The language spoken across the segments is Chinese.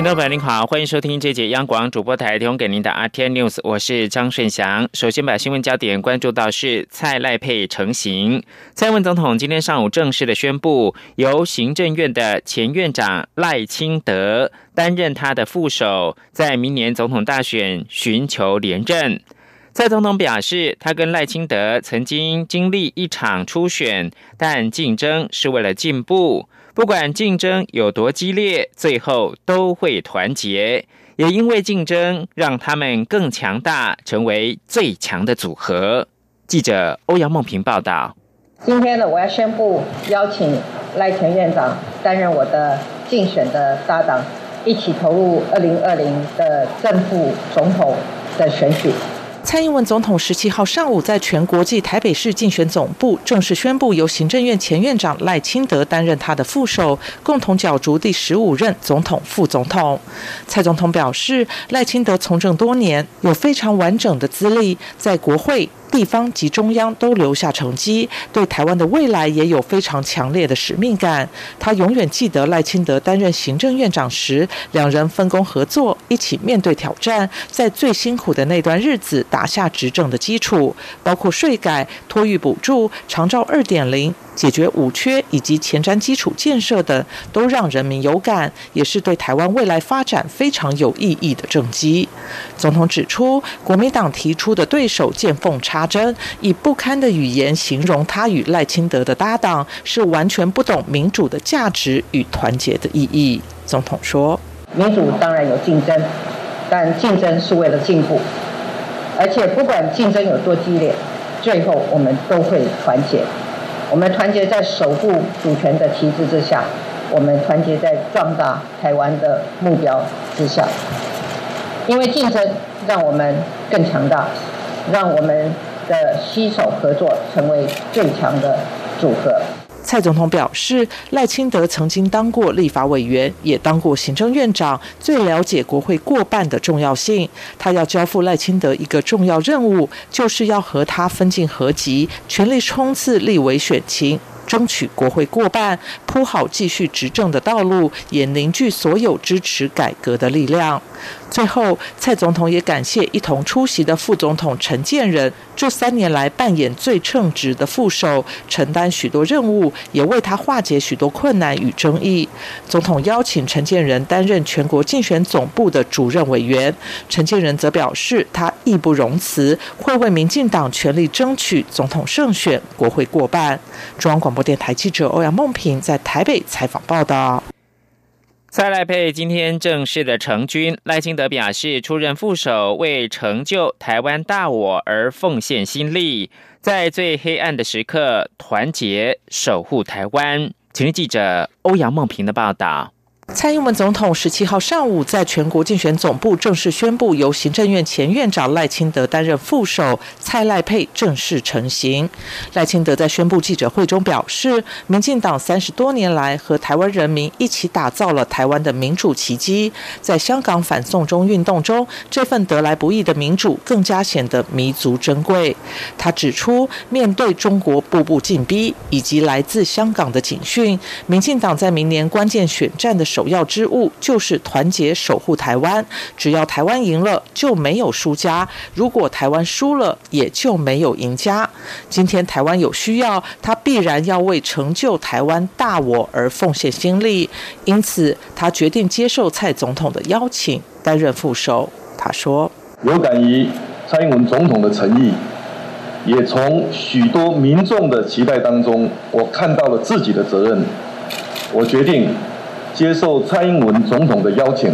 听众朋友您好，欢迎收听这节央广主播台提供给您的 RTI News，我是张顺祥。首先把新闻焦点关注到是蔡赖配成型，蔡文总统今天上午正式的宣布，由行政院的前院长赖清德担任他的副手，在明年总统大选寻求连任。蔡总统表示，他跟赖清德曾经经历一场初选，但竞争是为了进步。不管竞争有多激烈，最后都会团结。也因为竞争，让他们更强大，成为最强的组合。记者欧阳梦平报道。今天呢，我要宣布邀请赖前院长担任我的竞选的搭档，一起投入二零二零的正副总统的选举。蔡英文总统十七号上午在全国际台北市竞选总部正式宣布，由行政院前院长赖清德担任他的副手，共同角逐第十五任总统、副总统。蔡总统表示，赖清德从政多年，有非常完整的资历，在国会。地方及中央都留下成绩，对台湾的未来也有非常强烈的使命感。他永远记得赖清德担任行政院长时，两人分工合作，一起面对挑战，在最辛苦的那段日子打下执政的基础，包括税改、托育补助、长照二点零。解决五缺以及前瞻基础建设等，都让人民有感，也是对台湾未来发展非常有意义的政绩。总统指出，国民党提出的对手见缝插针，以不堪的语言形容他与赖清德的搭档，是完全不懂民主的价值与团结的意义。总统说：“民主当然有竞争，但竞争是为了进步，而且不管竞争有多激烈，最后我们都会团结。”我们团结在守护主权的旗帜之下，我们团结在壮大台湾的目标之下。因为竞争让我们更强大，让我们的携手合作成为最强的组合。蔡总统表示，赖清德曾经当过立法委员，也当过行政院长，最了解国会过半的重要性。他要交付赖清德一个重要任务，就是要和他分进合集，全力冲刺立委选情。争取国会过半，铺好继续执政的道路，也凝聚所有支持改革的力量。最后，蔡总统也感谢一同出席的副总统陈建仁，这三年来扮演最称职的副手，承担许多任务，也为他化解许多困难与争议。总统邀请陈建仁担任全国竞选总部的主任委员，陈建仁则表示他义不容辞，会为民进党全力争取总统胜选，国会过半。中央广播。电台记者欧阳梦平在台北采访报道。蔡赖佩今天正式的成军，赖清德表示出任副手，为成就台湾大我而奉献心力，在最黑暗的时刻团结守护台湾。请听记者欧阳梦平的报道。蔡英文总统十七号上午在全国竞选总部正式宣布，由行政院前院长赖清德担任副手，蔡赖配正式成型。赖清德在宣布记者会中表示，民进党三十多年来和台湾人民一起打造了台湾的民主奇迹，在香港反送中运动中，这份得来不易的民主更加显得弥足珍贵。他指出，面对中国步步紧逼以及来自香港的警讯，民进党在明年关键选战的时首要之务就是团结守护台湾。只要台湾赢了，就没有输家；如果台湾输了，也就没有赢家。今天台湾有需要，他必然要为成就台湾大我而奉献心力。因此，他决定接受蔡总统的邀请，担任副手。他说：“有感于蔡英文总统的诚意，也从许多民众的期待当中，我看到了自己的责任。我决定。”接受蔡英文总统的邀请，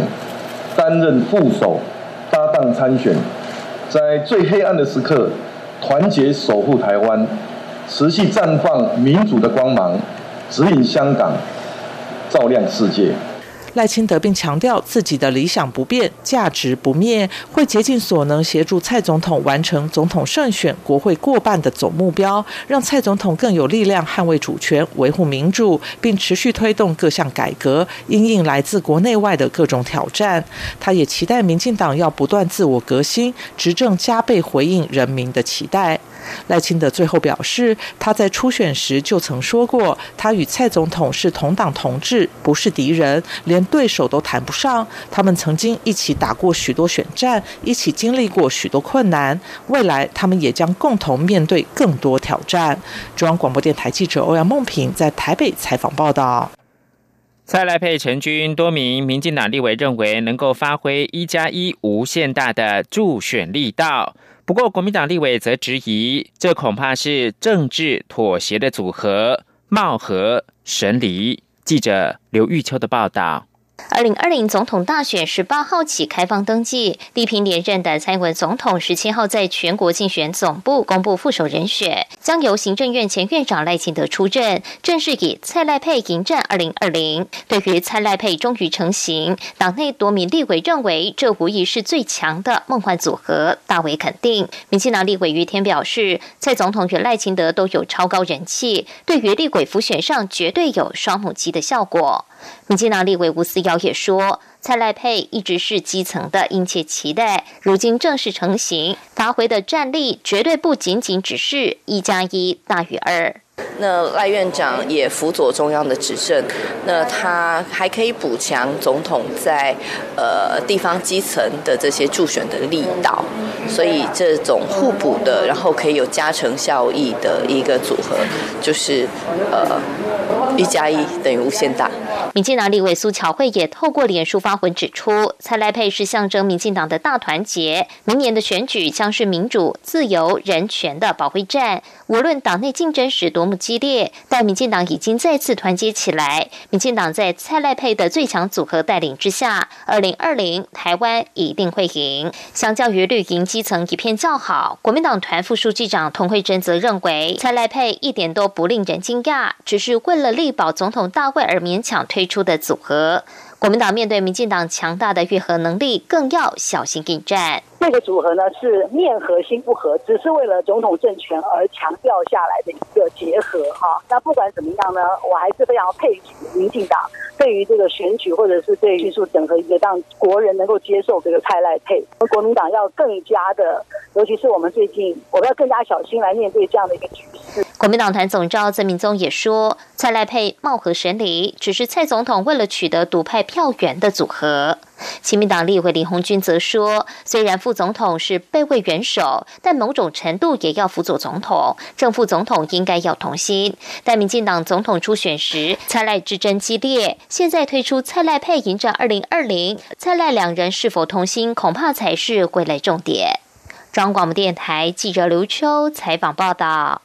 担任副手搭档参选，在最黑暗的时刻，团结守护台湾，持续绽放民主的光芒，指引香港，照亮世界。赖清德并强调自己的理想不变，价值不灭，会竭尽所能协助蔡总统完成总统胜选、国会过半的总目标，让蔡总统更有力量捍卫主权、维护民主，并持续推动各项改革，因应来自国内外的各种挑战。他也期待民进党要不断自我革新，执政加倍回应人民的期待。赖清德最后表示，他在初选时就曾说过，他与蔡总统是同党同志，不是敌人，连对手都谈不上。他们曾经一起打过许多选战，一起经历过许多困难，未来他们也将共同面对更多挑战。中央广播电台记者欧阳梦平在台北采访报道。蔡赖配陈军，多名民进党立委认为能够发挥一加一无限大的助选力道。不过，国民党立委则质疑，这恐怕是政治妥协的组合，貌合神离。记者刘玉秋的报道。二零二零总统大选十八号起开放登记，力拼连任的蔡英文总统十七号在全国竞选总部公布副手人选，将由行政院前院长赖清德出任，正式以蔡赖配迎战二零二零。对于蔡赖配终于成型，党内多名立委认为这无疑是最强的梦幻组合，大为肯定。民进党立委于天表示，蔡总统与赖清德都有超高人气，对于立委辅选上绝对有双母鸡的效果。民进党立委吴思瑶也说，蔡赖配一直是基层的殷切期待，如今正式成型，发挥的战力绝对不仅仅只是一加一大于二。那赖院长也辅佐中央的执政，那他还可以补强总统在呃地方基层的这些助选的力道，所以这种互补的，然后可以有加成效益的一个组合，就是呃一加一等于无限大。民进党立委苏巧慧也透过脸书发文指出，蔡赖配是象征民进党的大团结，明年的选举将是民主、自由、人权的保卫战。无论党内竞争时多么激烈，但民进党已经再次团结起来。民进党在蔡赖配的最强组合带领之下，二零二零台湾一定会赢。相较于绿营基层一片叫好，国民党团副书记长童慧珍则认为，蔡赖配一点都不令人惊讶，只是为了力保总统大会而勉强推。出的组合，国民党面对民进党强大的愈合能力，更要小心应战。这个组合呢是面和心不和，只是为了总统政权而强调下来的一个结合哈。那不管怎么样呢，我还是非常佩服民进党对于这个选举或者是对迅速整合一个让国人能够接受这个蔡赖配，国民党要更加的，尤其是我们最近，我们要更加小心来面对这样的一个局势。国民党团总召曾明宗也说，蔡赖配貌合神离，只是蔡总统为了取得独派票源的组合。亲民党立委林鸿钧则说，虽然副总统是备位元首，但某种程度也要辅佐总统，正副总统应该要同心。但民进党总统初选时，蔡赖之争激烈，现在推出蔡赖配迎战二零二零，蔡赖两人是否同心，恐怕才是未来重点。中央广播电台记者刘秋采访报道。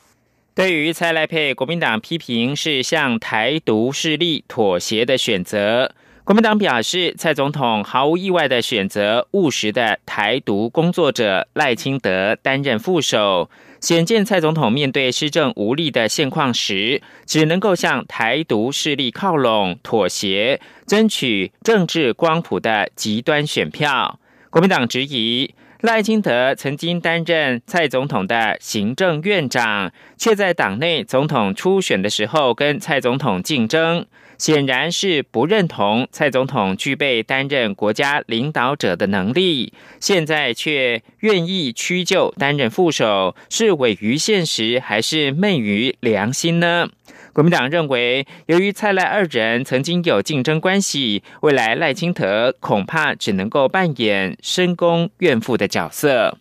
对于蔡赖配，国民党批评是向台独势力妥协的选择。国民党表示，蔡总统毫无意外的选择务实的台独工作者赖清德担任副手，显见蔡总统面对施政无力的现况时，只能够向台独势力靠拢、妥协，争取政治光谱的极端选票。国民党质疑赖清德曾经担任蔡总统的行政院长，却在党内总统初选的时候跟蔡总统竞争。显然是不认同蔡总统具备担任国家领导者的能力，现在却愿意屈就担任副手，是违于现实还是昧于良心呢？国民党认为，由于蔡赖二人曾经有竞争关系，未来赖清德恐怕只能够扮演深宫怨妇的角色。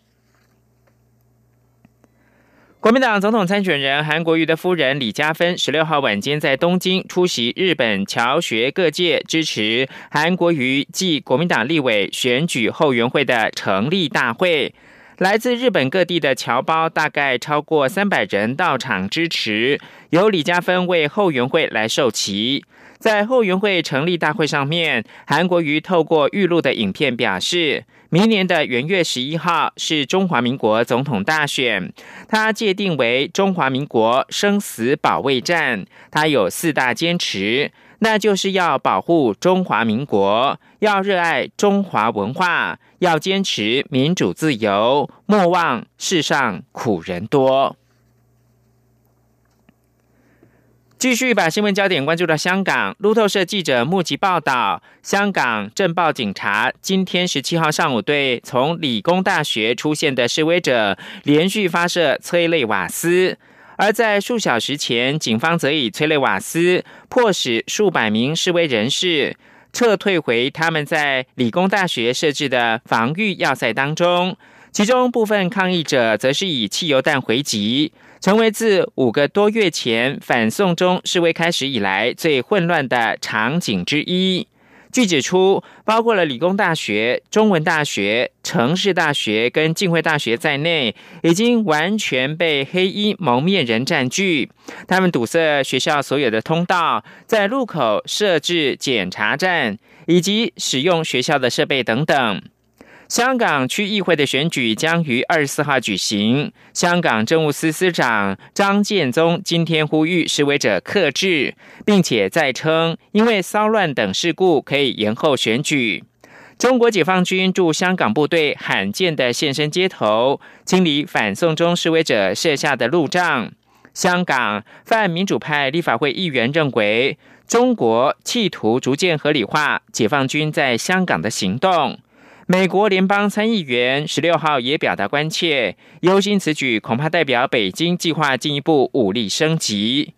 国民党总统参选人韩国瑜的夫人李嘉芬，十六号晚间在东京出席日本侨学各界支持韩国瑜暨国民党立委选举后援会的成立大会。来自日本各地的侨胞大概超过三百人到场支持，由李嘉芬为后援会来授旗。在后援会成立大会上面，韩国瑜透过预录的影片表示。明年的元月十一号是中华民国总统大选，他界定为中华民国生死保卫战。他有四大坚持：那就是要保护中华民国，要热爱中华文化，要坚持民主自由，莫忘世上苦人多。继续把新闻焦点关注到香港，路透社记者目击报道，香港政报警察今天十七号上午对从理工大学出现的示威者连续发射催泪瓦斯，而在数小时前，警方则以催泪瓦斯迫使数百名示威人士撤退回他们在理工大学设置的防御要塞当中，其中部分抗议者则是以汽油弹回击。成为自五个多月前反送中示威开始以来最混乱的场景之一。据指出，包括了理工大学、中文大学、城市大学跟浸会大学在内，已经完全被黑衣蒙面人占据。他们堵塞学校所有的通道，在路口设置检查站，以及使用学校的设备等等。香港区议会的选举将于二十四号举行。香港政务司司长张建宗今天呼吁示威者克制，并且再称因为骚乱等事故可以延后选举。中国解放军驻香港部队罕见的现身街头，清理反送中示威者设下的路障。香港泛民主派立法会议员认为，中国企图逐渐合理化解放军在香港的行动。美国联邦参议员十六号也表达关切，忧心此举恐怕代表北京计划进一步武力升级。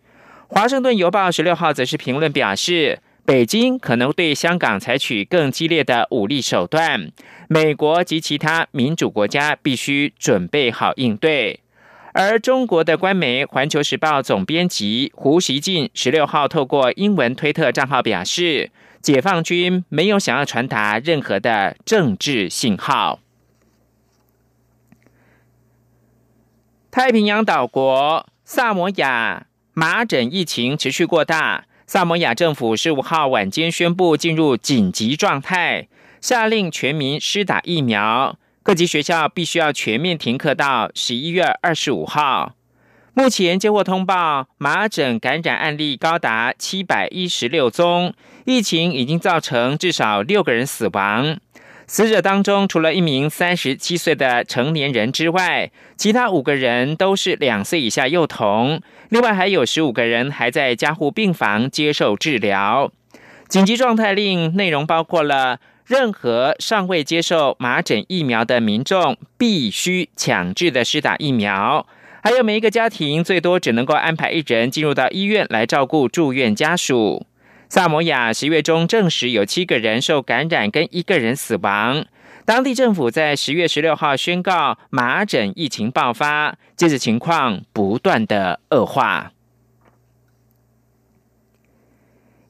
华盛顿邮报十六号则是评论表示，北京可能对香港采取更激烈的武力手段，美国及其他民主国家必须准备好应对。而中国的官媒《环球时报》总编辑胡锡进十六号透过英文推特账号表示。解放军没有想要传达任何的政治信号。太平洋岛国萨摩亚麻疹疫情持续过大，萨摩亚政府十五号晚间宣布进入紧急状态，下令全民施打疫苗，各级学校必须要全面停课到十一月二十五号。目前接获通报，麻疹感染案例高达七百一十六宗，疫情已经造成至少六个人死亡。死者当中，除了一名三十七岁的成年人之外，其他五个人都是两岁以下幼童。另外还有十五个人还在加护病房接受治疗。紧急状态令内容包括了，任何尚未接受麻疹疫苗的民众必须强制的施打疫苗。还有每一个家庭最多只能够安排一人进入到医院来照顾住院家属。萨摩亚十月中证实有七个人受感染，跟一个人死亡。当地政府在十月十六号宣告麻疹疫情爆发，接着情况不断的恶化。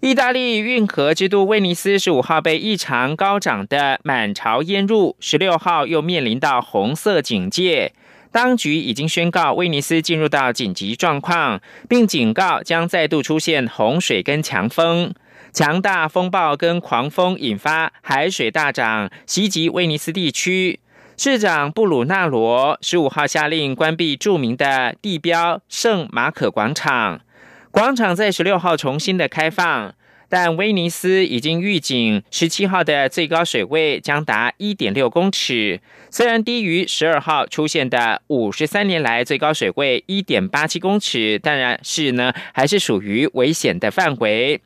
意大利运河之都威尼斯十五号被异常高涨的满潮淹入，十六号又面临到红色警戒。当局已经宣告威尼斯进入到紧急状况，并警告将再度出现洪水跟强风。强大风暴跟狂风引发海水大涨，袭击威尼斯地区。市长布鲁纳罗十五号下令关闭著名的地标圣马可广场，广场在十六号重新的开放。但威尼斯已经预警，十七号的最高水位将达一点六公尺，虽然低于十二号出现的五十三年来最高水位一点八七公尺，但是呢，还是属于危险的范围。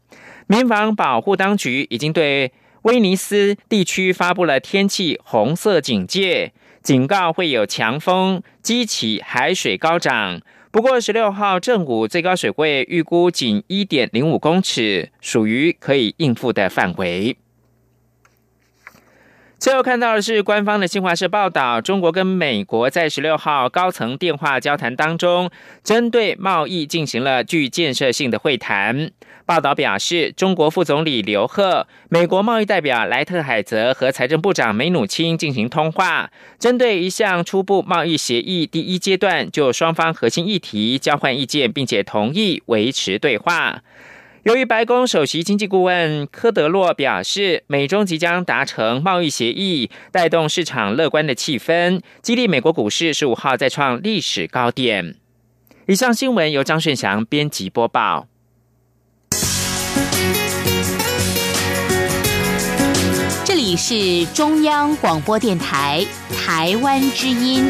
民防保护当局已经对威尼斯地区发布了天气红色警戒，警告会有强风，激起海水高涨。不过，十六号正午最高水位预估仅一点零五公尺，属于可以应付的范围。最后看到的是官方的新华社报道，中国跟美国在十六号高层电话交谈当中，针对贸易进行了具建设性的会谈。报道表示，中国副总理刘鹤、美国贸易代表莱特海泽和财政部长梅努钦进行通话，针对一项初步贸易协议第一阶段，就双方核心议题交换意见，并且同意维持对话。由于白宫首席经济顾问科德洛表示美中即将达成贸易协议带动市场乐观的气氛激励美国股市十五号再创历史高点。以上新闻由张顺祥编辑播报。这里是中央广播电台台湾之音。